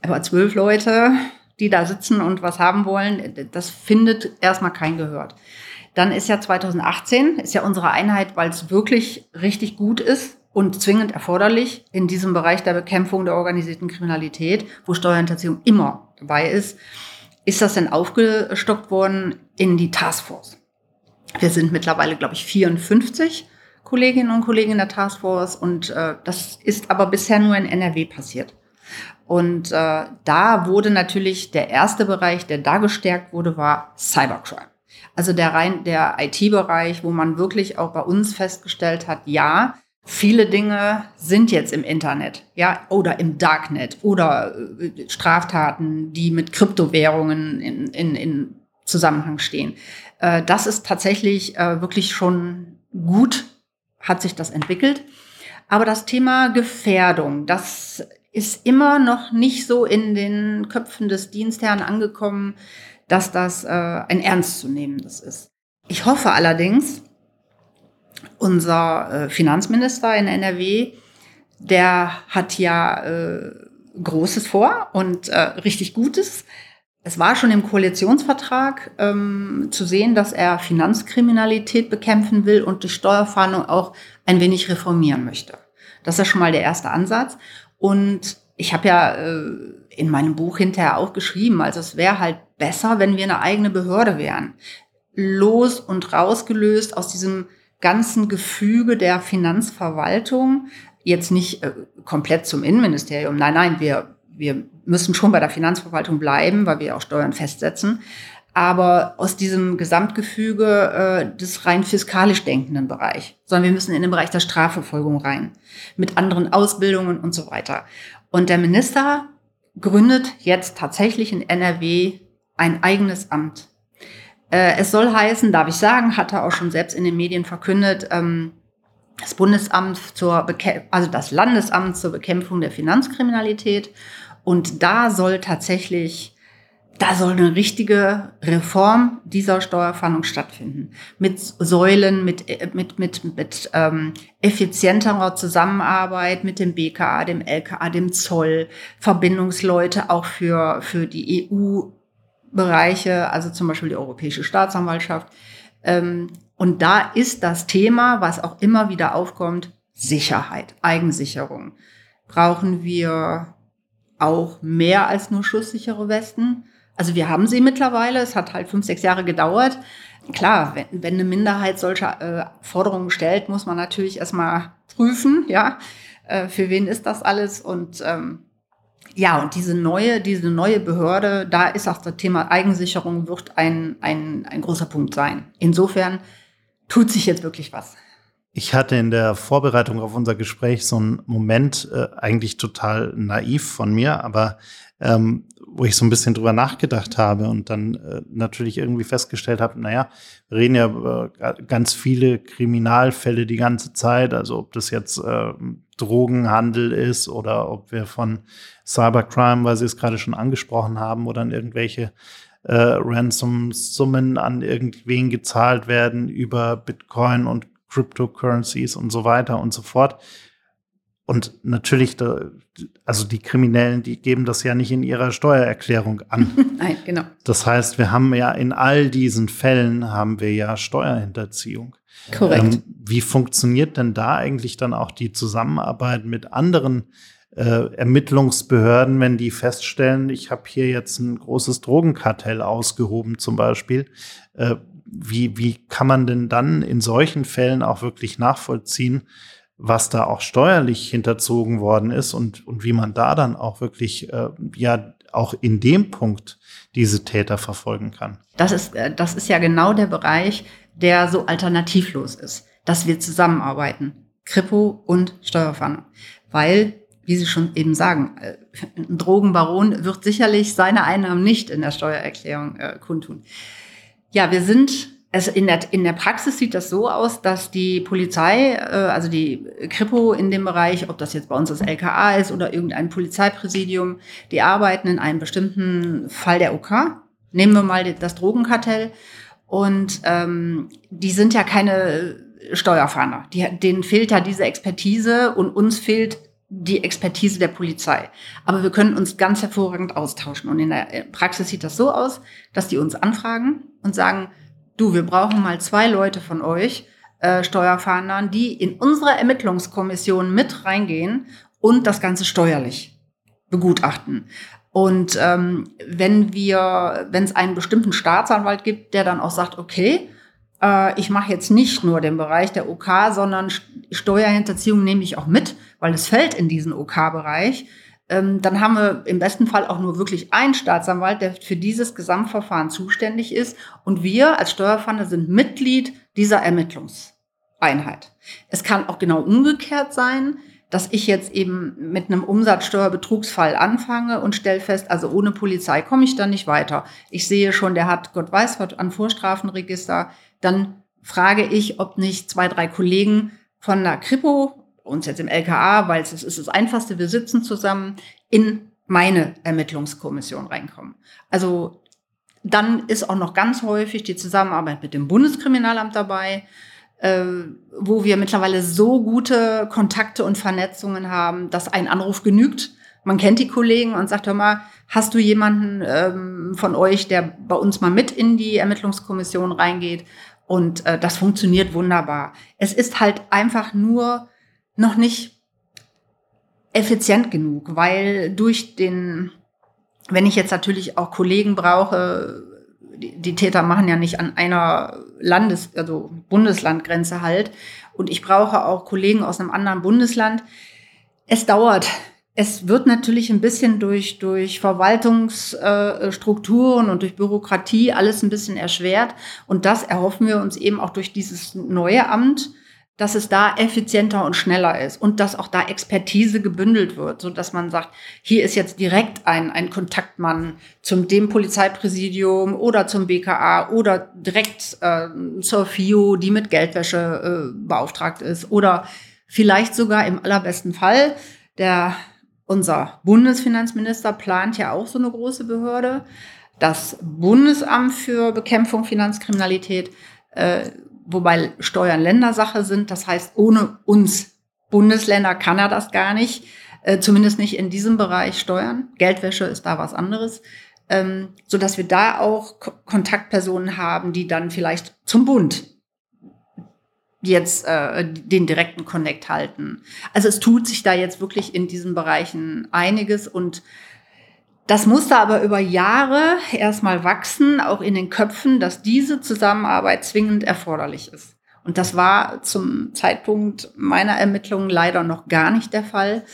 Aber zwölf Leute, die da sitzen und was haben wollen, das findet erstmal kein Gehört. Dann ist ja 2018, ist ja unsere Einheit, weil es wirklich richtig gut ist, und zwingend erforderlich in diesem Bereich der Bekämpfung der organisierten Kriminalität, wo Steuerhinterziehung immer dabei ist, ist das denn aufgestockt worden in die Taskforce. Wir sind mittlerweile, glaube ich, 54 Kolleginnen und Kollegen in der Taskforce und äh, das ist aber bisher nur in NRW passiert. Und äh, da wurde natürlich der erste Bereich, der da gestärkt wurde, war Cybercrime. Also der rein der IT-Bereich, wo man wirklich auch bei uns festgestellt hat, ja, Viele Dinge sind jetzt im Internet, ja, oder im Darknet oder äh, Straftaten, die mit Kryptowährungen in, in, in Zusammenhang stehen. Äh, das ist tatsächlich äh, wirklich schon gut, hat sich das entwickelt. Aber das Thema Gefährdung, das ist immer noch nicht so in den Köpfen des Dienstherrn angekommen, dass das ein ernstzunehmendes ist. Ich hoffe allerdings, unser äh, Finanzminister in NRW, der hat ja äh, Großes vor und äh, richtig Gutes. Es war schon im Koalitionsvertrag ähm, zu sehen, dass er Finanzkriminalität bekämpfen will und die Steuerfahndung auch ein wenig reformieren möchte. Das ist schon mal der erste Ansatz. Und ich habe ja äh, in meinem Buch hinterher auch geschrieben, also es wäre halt besser, wenn wir eine eigene Behörde wären. Los und rausgelöst aus diesem ganzen Gefüge der Finanzverwaltung, jetzt nicht äh, komplett zum Innenministerium. Nein, nein, wir, wir müssen schon bei der Finanzverwaltung bleiben, weil wir auch Steuern festsetzen. Aber aus diesem Gesamtgefüge äh, des rein fiskalisch denkenden Bereich, sondern wir müssen in den Bereich der Strafverfolgung rein, mit anderen Ausbildungen und so weiter. Und der Minister gründet jetzt tatsächlich in NRW ein eigenes Amt. Äh, es soll heißen, darf ich sagen, hat er auch schon selbst in den Medien verkündet, ähm, das Bundesamt zur Bekä also das Landesamt zur Bekämpfung der Finanzkriminalität. Und da soll tatsächlich, da soll eine richtige Reform dieser Steuerfahndung stattfinden. Mit Säulen, mit, äh, mit, mit, mit ähm, effizienterer Zusammenarbeit mit dem BKA, dem LKA, dem Zoll, Verbindungsleute auch für, für die EU Bereiche, also zum Beispiel die Europäische Staatsanwaltschaft. Ähm, und da ist das Thema, was auch immer wieder aufkommt, Sicherheit, Eigensicherung. Brauchen wir auch mehr als nur schusssichere Westen? Also wir haben sie mittlerweile. Es hat halt fünf, sechs Jahre gedauert. klar, wenn, wenn eine Minderheit solche äh, Forderungen stellt, muss man natürlich erstmal prüfen, ja, äh, für wen ist das alles und ähm, ja, und diese neue, diese neue Behörde, da ist auch das Thema Eigensicherung wird ein, ein, ein großer Punkt sein. Insofern tut sich jetzt wirklich was. Ich hatte in der Vorbereitung auf unser Gespräch so einen Moment, äh, eigentlich total naiv von mir, aber ähm, wo ich so ein bisschen drüber nachgedacht habe und dann äh, natürlich irgendwie festgestellt habe, naja, wir reden ja über ganz viele Kriminalfälle die ganze Zeit, also ob das jetzt äh, Drogenhandel ist oder ob wir von Cybercrime, weil Sie es gerade schon angesprochen haben, oder an irgendwelche äh, Ransom-Summen an irgendwen gezahlt werden über Bitcoin und Cryptocurrencies und so weiter und so fort. Und natürlich, da, also die Kriminellen, die geben das ja nicht in ihrer Steuererklärung an. Nein, genau. Das heißt, wir haben ja in all diesen Fällen haben wir ja Steuerhinterziehung. Korrekt. Ähm, wie funktioniert denn da eigentlich dann auch die Zusammenarbeit mit anderen äh, Ermittlungsbehörden, wenn die feststellen, ich habe hier jetzt ein großes Drogenkartell ausgehoben zum Beispiel? Äh, wie, wie kann man denn dann in solchen Fällen auch wirklich nachvollziehen, was da auch steuerlich hinterzogen worden ist und, und wie man da dann auch wirklich, äh, ja, auch in dem Punkt diese Täter verfolgen kann. Das ist, äh, das ist ja genau der Bereich, der so alternativlos ist, dass wir zusammenarbeiten. Kripo und Steuerfahndung. Weil, wie Sie schon eben sagen, äh, ein Drogenbaron wird sicherlich seine Einnahmen nicht in der Steuererklärung äh, kundtun. Ja, wir sind also in der, in der Praxis sieht das so aus, dass die Polizei, äh, also die Kripo in dem Bereich, ob das jetzt bei uns das LKA ist oder irgendein Polizeipräsidium, die arbeiten in einem bestimmten Fall der OK. Nehmen wir mal das Drogenkartell. Und ähm, die sind ja keine Steuerfahnder. Die, denen fehlt ja diese Expertise und uns fehlt die Expertise der Polizei. Aber wir können uns ganz hervorragend austauschen. Und in der Praxis sieht das so aus, dass die uns anfragen und sagen, du, wir brauchen mal zwei Leute von euch, äh, Steuerfahndern, die in unsere Ermittlungskommission mit reingehen und das Ganze steuerlich begutachten. Und ähm, wenn wir, wenn es einen bestimmten Staatsanwalt gibt, der dann auch sagt, okay, äh, ich mache jetzt nicht nur den Bereich der OK, sondern Steuerhinterziehung nehme ich auch mit, weil es fällt in diesen OK-Bereich, ähm, dann haben wir im besten Fall auch nur wirklich einen Staatsanwalt, der für dieses Gesamtverfahren zuständig ist. Und wir als Steuerfahnder sind Mitglied dieser Ermittlungseinheit. Es kann auch genau umgekehrt sein, dass ich jetzt eben mit einem Umsatzsteuerbetrugsfall anfange und stelle fest, also ohne Polizei komme ich dann nicht weiter. Ich sehe schon, der hat Gott weiß was an Vorstrafenregister. Dann frage ich, ob nicht zwei, drei Kollegen von der Kripo uns jetzt im LKA, weil es ist das Einfachste, wir sitzen zusammen, in meine Ermittlungskommission reinkommen. Also dann ist auch noch ganz häufig die Zusammenarbeit mit dem Bundeskriminalamt dabei, äh, wo wir mittlerweile so gute Kontakte und Vernetzungen haben, dass ein Anruf genügt. Man kennt die Kollegen und sagt, hör mal, hast du jemanden ähm, von euch, der bei uns mal mit in die Ermittlungskommission reingeht? Und äh, das funktioniert wunderbar. Es ist halt einfach nur noch nicht effizient genug, weil durch den, wenn ich jetzt natürlich auch Kollegen brauche, die, die Täter machen ja nicht an einer Landes-, also Bundeslandgrenze halt, und ich brauche auch Kollegen aus einem anderen Bundesland. Es dauert. Es wird natürlich ein bisschen durch, durch Verwaltungsstrukturen und durch Bürokratie alles ein bisschen erschwert. Und das erhoffen wir uns eben auch durch dieses neue Amt, dass es da effizienter und schneller ist und dass auch da Expertise gebündelt wird, so dass man sagt, hier ist jetzt direkt ein, ein Kontaktmann zum dem Polizeipräsidium oder zum BKA oder direkt äh, zur FIO, die mit Geldwäsche äh, beauftragt ist oder vielleicht sogar im allerbesten Fall der unser Bundesfinanzminister plant ja auch so eine große Behörde. Das Bundesamt für Bekämpfung Finanzkriminalität äh, wobei Steuern Ländersache sind. Das heißt, ohne uns Bundesländer kann er das gar nicht, äh, zumindest nicht in diesem Bereich steuern. Geldwäsche ist da was anderes. Ähm, so wir da auch K Kontaktpersonen haben, die dann vielleicht zum Bund jetzt äh, den direkten Connect halten. Also es tut sich da jetzt wirklich in diesen Bereichen einiges und Das musste aber über Jahre erstmal wachsen, auch in den Köpfen, dass diese Zusammenarbeit zwingend erforderlich ist. Und das war zum Zeitpunkt meiner Ermittlungen leider noch gar nicht der Fall.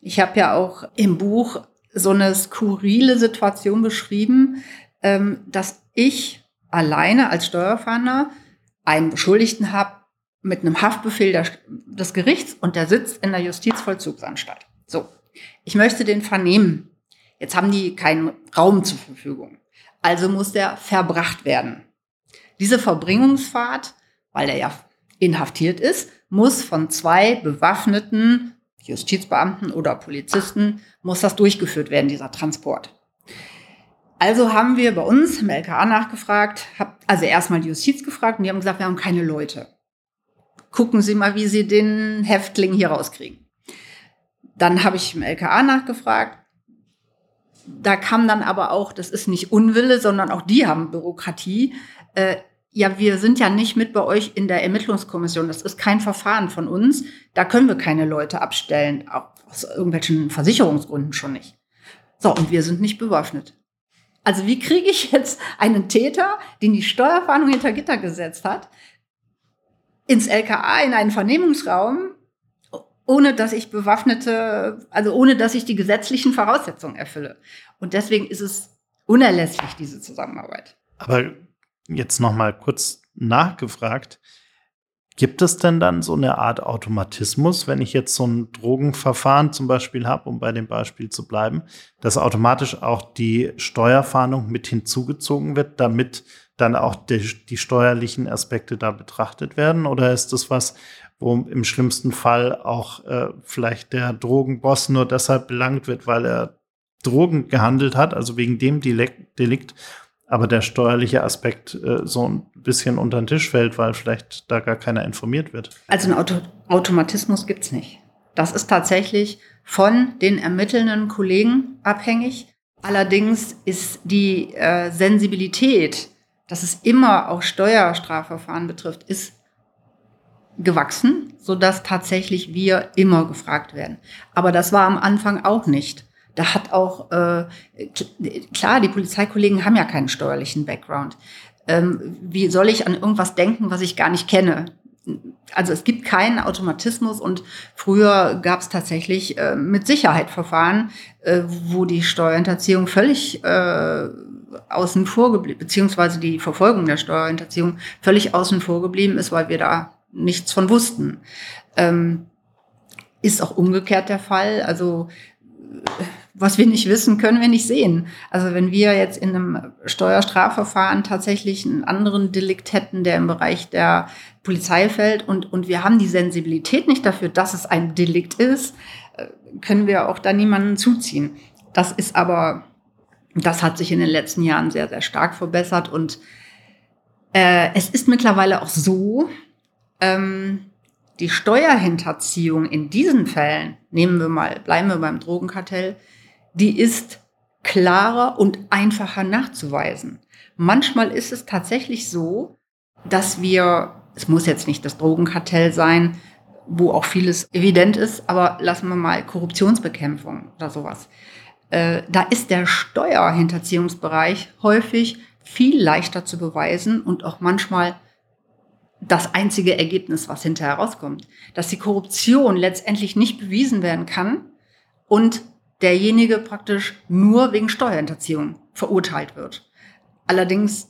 Ich habe ja auch im Buch so eine skurrile Situation beschrieben, ähm, dass ich alleine als Steuerfahnder einen Beschuldigten habe mit einem Haftbefehl des Gerichts und der sitzt in der Justizvollzugsanstalt. So, ich möchte den vernehmen. Jetzt haben die keinen Raum zur Verfügung. Also muss der verbracht werden. Diese Verbringungsfahrt, weil er ja inhaftiert ist, muss von zwei bewaffneten Justizbeamten oder Polizisten, muss das durchgeführt werden, dieser Transport. Also haben wir bei uns im LKA nachgefragt, hab also erstmal die Justiz gefragt und die haben gesagt, wir haben keine Leute. Gucken Sie mal, wie Sie den Häftling hier rauskriegen. Dann habe ich im LKA nachgefragt, da kam dann aber auch, das ist nicht Unwille, sondern auch die haben Bürokratie. Äh, ja, wir sind ja nicht mit bei euch in der Ermittlungskommission. Das ist kein Verfahren von uns. Da können wir keine Leute abstellen, auch aus irgendwelchen Versicherungsgründen schon nicht. So, und wir sind nicht bewaffnet. Also wie kriege ich jetzt einen Täter, den die Steuerfahndung hinter Gitter gesetzt hat, ins LKA, in einen Vernehmungsraum, ohne dass ich bewaffnete, also ohne dass ich die gesetzlichen Voraussetzungen erfülle. Und deswegen ist es unerlässlich, diese Zusammenarbeit. Aber jetzt noch mal kurz nachgefragt. Gibt es denn dann so eine Art Automatismus, wenn ich jetzt so ein Drogenverfahren zum Beispiel habe, um bei dem Beispiel zu bleiben, dass automatisch auch die Steuerfahndung mit hinzugezogen wird, damit dann auch die, die steuerlichen Aspekte da betrachtet werden? Oder ist das was, wo im schlimmsten Fall auch äh, vielleicht der Drogenboss nur deshalb belangt wird, weil er Drogen gehandelt hat, also wegen dem Delikt, aber der steuerliche Aspekt äh, so ein bisschen unter den Tisch fällt, weil vielleicht da gar keiner informiert wird. Also einen Auto Automatismus gibt's nicht. Das ist tatsächlich von den ermittelnden Kollegen abhängig. Allerdings ist die äh, Sensibilität, dass es immer auch Steuerstrafverfahren betrifft, ist gewachsen, sodass tatsächlich wir immer gefragt werden. Aber das war am Anfang auch nicht. Da hat auch, äh, klar, die Polizeikollegen haben ja keinen steuerlichen Background. Ähm, wie soll ich an irgendwas denken, was ich gar nicht kenne? Also es gibt keinen Automatismus und früher gab es tatsächlich äh, mit Sicherheit Verfahren, äh, wo die Steuerhinterziehung völlig äh, außen vor geblieben, beziehungsweise die Verfolgung der Steuerhinterziehung völlig außen vor geblieben ist, weil wir da nichts von wussten. Ähm, ist auch umgekehrt der Fall. Also was wir nicht wissen, können wir nicht sehen. Also wenn wir jetzt in einem Steuerstrafverfahren tatsächlich einen anderen Delikt hätten, der im Bereich der Polizei fällt und, und wir haben die Sensibilität nicht dafür, dass es ein Delikt ist, äh, können wir auch da niemanden zuziehen. Das ist aber, das hat sich in den letzten Jahren sehr, sehr stark verbessert und äh, es ist mittlerweile auch so, ähm, die Steuerhinterziehung in diesen Fällen, nehmen wir mal, bleiben wir beim Drogenkartell, die ist klarer und einfacher nachzuweisen. Manchmal ist es tatsächlich so, dass wir, es muss jetzt nicht das Drogenkartell sein, wo auch vieles evident ist, aber lassen wir mal Korruptionsbekämpfung oder sowas. Äh, da ist der Steuerhinterziehungsbereich häufig viel leichter zu beweisen und auch manchmal das einzige Ergebnis, was hinterher rauskommt. Dass die Korruption letztendlich nicht bewiesen werden kann und derjenige praktisch nur wegen Steuerhinterziehung verurteilt wird. Allerdings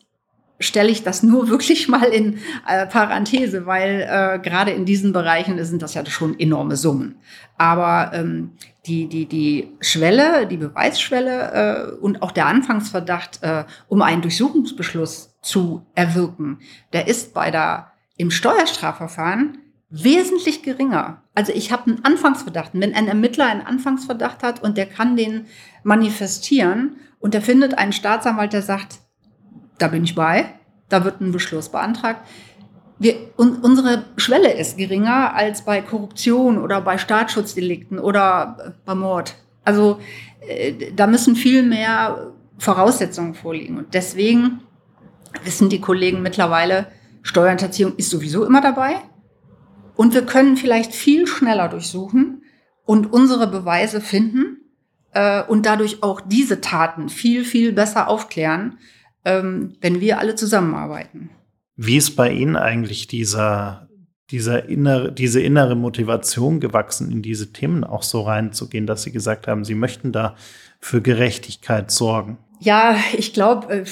stelle ich das nur wirklich mal in äh, Parenthese, weil äh, gerade in diesen Bereichen sind das ja schon enorme Summen. Aber ähm, die, die, die Schwelle, die Beweisschwelle äh, und auch der Anfangsverdacht, äh, um einen Durchsuchungsbeschluss zu erwirken, der ist bei der im Steuerstrafverfahren wesentlich geringer. Also ich habe einen Anfangsverdacht. Wenn ein Ermittler einen Anfangsverdacht hat und der kann den manifestieren und der findet einen Staatsanwalt, der sagt, da bin ich bei, da wird ein Beschluss beantragt. Wir, un, unsere Schwelle ist geringer als bei Korruption oder bei Staatsschutzdelikten oder bei Mord. Also äh, da müssen viel mehr Voraussetzungen vorliegen. Und deswegen wissen die Kollegen mittlerweile, Steuerhinterziehung ist sowieso immer dabei. Und wir können vielleicht viel schneller durchsuchen und unsere Beweise finden äh, und dadurch auch diese Taten viel, viel besser aufklären, ähm, wenn wir alle zusammenarbeiten. Wie ist bei Ihnen eigentlich dieser, dieser innere, diese innere Motivation gewachsen, in diese Themen auch so reinzugehen, dass Sie gesagt haben, Sie möchten da für Gerechtigkeit sorgen? Ja, ich glaube, äh,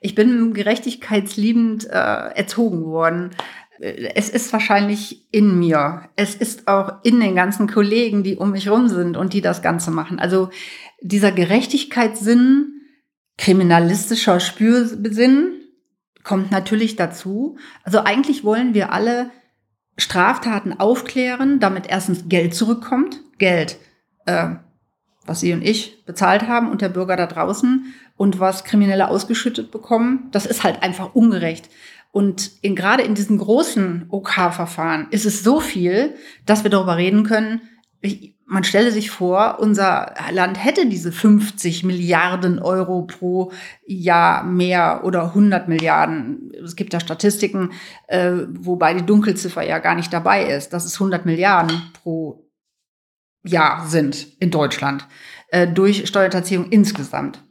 ich bin gerechtigkeitsliebend äh, erzogen worden. Es ist wahrscheinlich in mir. Es ist auch in den ganzen Kollegen, die um mich rum sind und die das Ganze machen. Also dieser Gerechtigkeitssinn, kriminalistischer Spürsinn kommt natürlich dazu. Also eigentlich wollen wir alle Straftaten aufklären, damit erstens Geld zurückkommt. Geld, äh, was Sie und ich bezahlt haben und der Bürger da draußen und was Kriminelle ausgeschüttet bekommen. Das ist halt einfach ungerecht. Und in, gerade in diesen großen OK-Verfahren ist es so viel, dass wir darüber reden können. Ich, man stelle sich vor, unser Land hätte diese 50 Milliarden Euro pro Jahr mehr oder 100 Milliarden. Es gibt da Statistiken, äh, wobei die Dunkelziffer ja gar nicht dabei ist, dass es 100 Milliarden pro Jahr sind in Deutschland äh, durch Steuerhinterziehung insgesamt.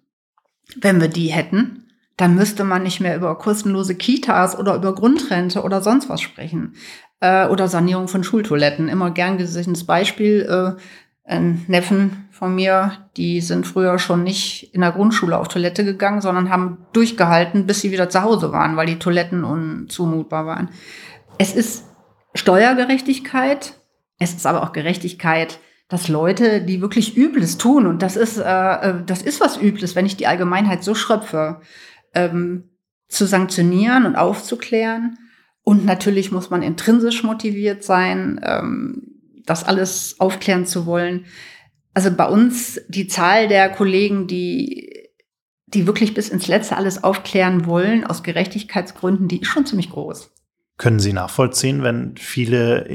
Wenn wir die hätten, dann müsste man nicht mehr über kostenlose Kitas oder über Grundrente oder sonst was sprechen. Äh, oder Sanierung von Schultoiletten. Immer gern gesehenes Beispiel. Äh, ein Neffen von mir, die sind früher schon nicht in der Grundschule auf Toilette gegangen, sondern haben durchgehalten, bis sie wieder zu Hause waren, weil die Toiletten unzumutbar waren. Es ist Steuergerechtigkeit, es ist aber auch Gerechtigkeit, dass Leute, die wirklich Übles tun, und das ist, äh, äh das ist was Übles, wenn ich die Allgemeinheit so schröpfe, ähm, zu sanktionieren und aufzuklären. Und natürlich muss man intrinsisch motiviert sein, ähm, das alles aufklären zu wollen. Also bei uns die Zahl der Kollegen, die, die wirklich bis ins Letzte alles aufklären wollen, aus Gerechtigkeitsgründen, die ist schon ziemlich groß. Können Sie nachvollziehen, wenn viele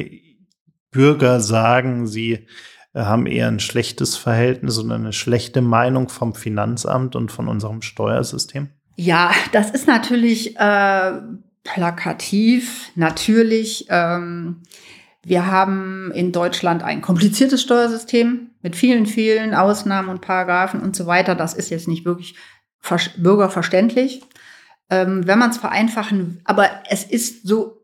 Bürger sagen, sie haben eher ein schlechtes Verhältnis und eine schlechte Meinung vom Finanzamt und von unserem Steuersystem? Ja, das ist natürlich äh, plakativ, natürlich. Ähm, wir haben in Deutschland ein kompliziertes Steuersystem mit vielen, vielen Ausnahmen und Paragraphen und so weiter. Das ist jetzt nicht wirklich bürgerverständlich. Ähm, wenn man es vereinfachen, aber es ist so,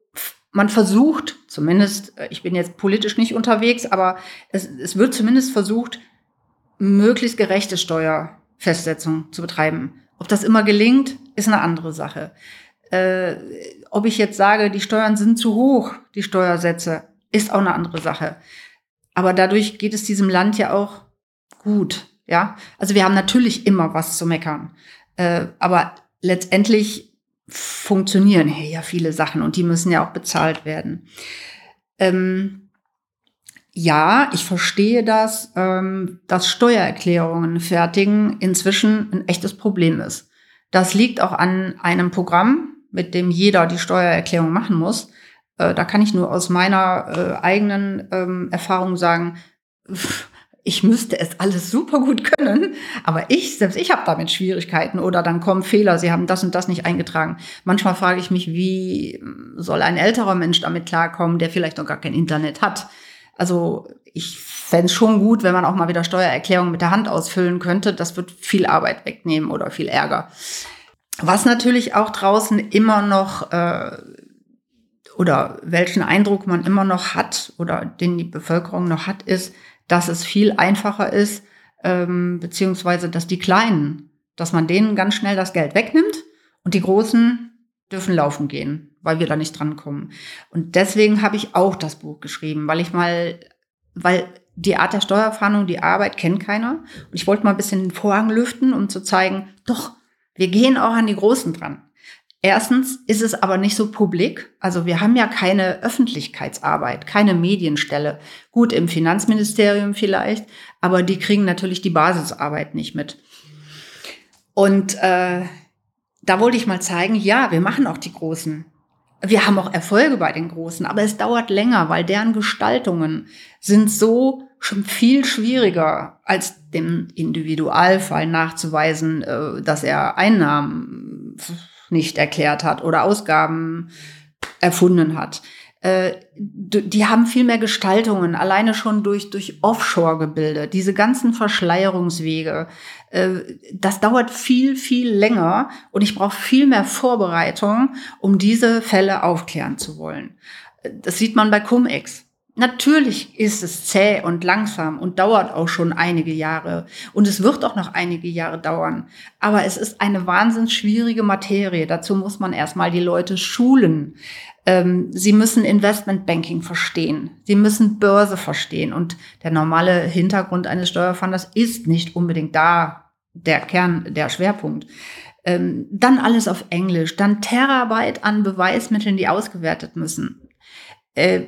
man versucht, zumindest, äh, ich bin jetzt politisch nicht unterwegs, aber es, es wird zumindest versucht, möglichst gerechte Steuerfestsetzung zu betreiben. Ob das immer gelingt, ist eine andere Sache. Äh, ob ich jetzt sage, die Steuern sind zu hoch, die Steuersätze, ist auch eine andere Sache. Aber dadurch geht es diesem Land ja auch gut. Ja, also wir haben natürlich immer was zu meckern. Äh, aber letztendlich funktionieren hier ja viele Sachen und die müssen ja auch bezahlt werden. Ähm, ja, ich verstehe das, ähm, dass Steuererklärungen fertigen inzwischen ein echtes Problem ist. Das liegt auch an einem Programm, mit dem jeder die Steuererklärung machen muss. Äh, da kann ich nur aus meiner äh, eigenen ähm, Erfahrung sagen, ich müsste es alles super gut können, aber ich, selbst ich habe damit Schwierigkeiten oder dann kommen Fehler, sie haben das und das nicht eingetragen. Manchmal frage ich mich, wie soll ein älterer Mensch damit klarkommen, der vielleicht noch gar kein Internet hat? Also ich fände es schon gut, wenn man auch mal wieder Steuererklärungen mit der Hand ausfüllen könnte. Das wird viel Arbeit wegnehmen oder viel Ärger. Was natürlich auch draußen immer noch äh, oder welchen Eindruck man immer noch hat oder den die Bevölkerung noch hat, ist, dass es viel einfacher ist, ähm, beziehungsweise dass die Kleinen, dass man denen ganz schnell das Geld wegnimmt und die Großen dürfen laufen gehen weil wir da nicht drankommen. Und deswegen habe ich auch das Buch geschrieben, weil ich mal, weil die Art der Steuerfahndung, die Arbeit kennt keiner. Und ich wollte mal ein bisschen den Vorhang lüften, um zu zeigen, doch, wir gehen auch an die Großen dran. Erstens ist es aber nicht so publik. Also wir haben ja keine Öffentlichkeitsarbeit, keine Medienstelle. Gut, im Finanzministerium vielleicht, aber die kriegen natürlich die Basisarbeit nicht mit. Und äh, da wollte ich mal zeigen, ja, wir machen auch die Großen. Wir haben auch Erfolge bei den Großen, aber es dauert länger, weil deren Gestaltungen sind so schon viel schwieriger als dem Individualfall nachzuweisen, äh, dass er Einnahmen nicht erklärt hat oder Ausgaben erfunden hat. Äh, die haben viel mehr Gestaltungen, alleine schon durch, durch Offshore-Gebilde, diese ganzen Verschleierungswege. Äh, das dauert viel, viel länger und ich brauche viel mehr Vorbereitung, um diese Fälle aufklären zu wollen. Das sieht man bei Cum-Ex. Natürlich ist es zäh und langsam und dauert auch schon einige Jahre. Und es wird auch noch einige Jahre dauern. Aber es ist eine wahnsinnig schwierige Materie. Dazu muss man erstmal die Leute schulen. Ähm, sie müssen Investmentbanking verstehen. Sie müssen Börse verstehen. Und der normale Hintergrund eines Steuerfunders ist nicht unbedingt da der Kern, der Schwerpunkt. Ähm, dann alles auf Englisch. Dann Terabyte an Beweismitteln, die ausgewertet müssen äh,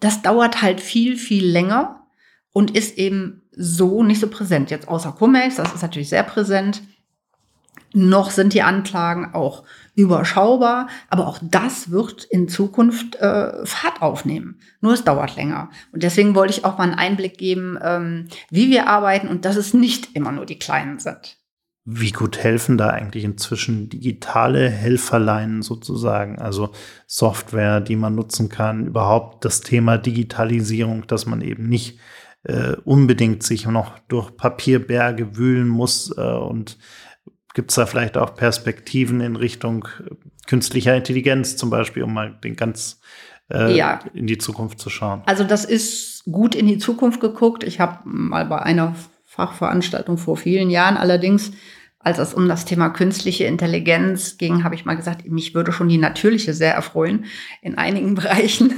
das dauert halt viel, viel länger und ist eben so nicht so präsent. Jetzt außer Cumex, das ist natürlich sehr präsent. Noch sind die Anklagen auch überschaubar, aber auch das wird in Zukunft äh, Fahrt aufnehmen. Nur es dauert länger. Und deswegen wollte ich auch mal einen Einblick geben, ähm, wie wir arbeiten und dass es nicht immer nur die Kleinen sind. Wie gut helfen da eigentlich inzwischen digitale Helferleinen sozusagen, also Software, die man nutzen kann, überhaupt das Thema Digitalisierung, dass man eben nicht äh, unbedingt sich noch durch Papierberge wühlen muss äh, und gibt es da vielleicht auch Perspektiven in Richtung äh, künstlicher Intelligenz zum Beispiel, um mal den ganz äh, ja. in die Zukunft zu schauen? Also das ist gut in die Zukunft geguckt. Ich habe mal bei einer Fachveranstaltung vor vielen Jahren. Allerdings, als es um das Thema künstliche Intelligenz ging, habe ich mal gesagt, mich würde schon die natürliche sehr erfreuen in einigen Bereichen.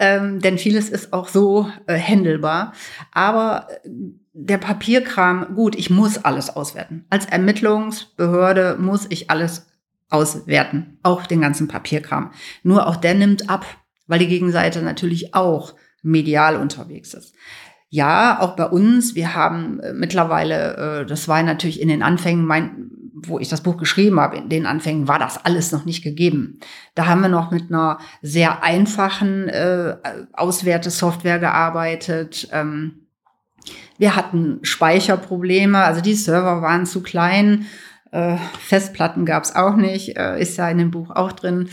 ähm, denn vieles ist auch so äh, händelbar. Aber äh, der Papierkram, gut, ich muss alles auswerten. Als Ermittlungsbehörde muss ich alles auswerten, auch den ganzen Papierkram. Nur auch der nimmt ab, weil die Gegenseite natürlich auch medial unterwegs ist. Ja, auch bei uns. Wir haben äh, mittlerweile, äh, das war natürlich in den Anfängen, mein, wo ich das Buch geschrieben habe, in den Anfängen war das alles noch nicht gegeben. Da haben wir noch mit einer sehr einfachen äh, Auswertesoftware gearbeitet. Ähm, wir hatten Speicherprobleme, also die Server waren zu klein. Äh, Festplatten gab es auch nicht, äh, ist ja in dem Buch auch drin.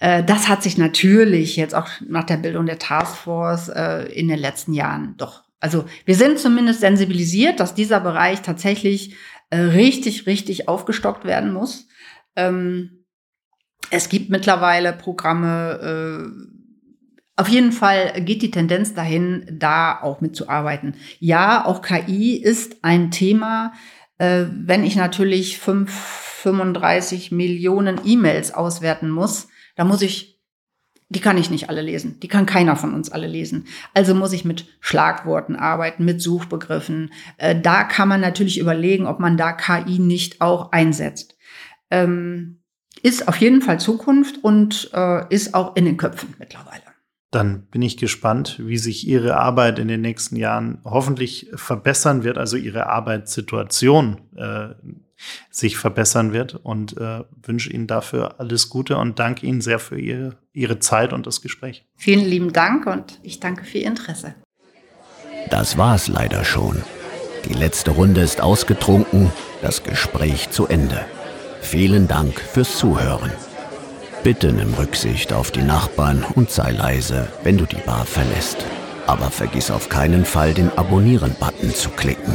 Äh, das hat sich natürlich jetzt auch nach der Bildung der Taskforce äh, in den letzten Jahren doch also wir sind zumindest sensibilisiert, dass dieser Bereich tatsächlich äh, richtig, richtig aufgestockt werden muss. Ähm, es gibt mittlerweile Programme, äh, auf jeden Fall geht die Tendenz dahin, da auch mitzuarbeiten. Ja, auch KI ist ein Thema. Äh, wenn ich natürlich 5, 35 Millionen E-Mails auswerten muss, dann muss ich die kann ich nicht alle lesen. Die kann keiner von uns alle lesen. Also muss ich mit Schlagworten arbeiten, mit Suchbegriffen. Äh, da kann man natürlich überlegen, ob man da KI nicht auch einsetzt. Ähm, ist auf jeden Fall Zukunft und äh, ist auch in den Köpfen mittlerweile. Dann bin ich gespannt, wie sich Ihre Arbeit in den nächsten Jahren hoffentlich verbessern wird, also Ihre Arbeitssituation äh, sich verbessern wird und äh, wünsche Ihnen dafür alles Gute und danke Ihnen sehr für Ihre, Ihre Zeit und das Gespräch. Vielen lieben Dank und ich danke für Ihr Interesse. Das war's leider schon. Die letzte Runde ist ausgetrunken, das Gespräch zu Ende. Vielen Dank fürs Zuhören. Bitte nimm Rücksicht auf die Nachbarn und sei leise, wenn du die Bar verlässt. Aber vergiss auf keinen Fall den Abonnieren-Button zu klicken.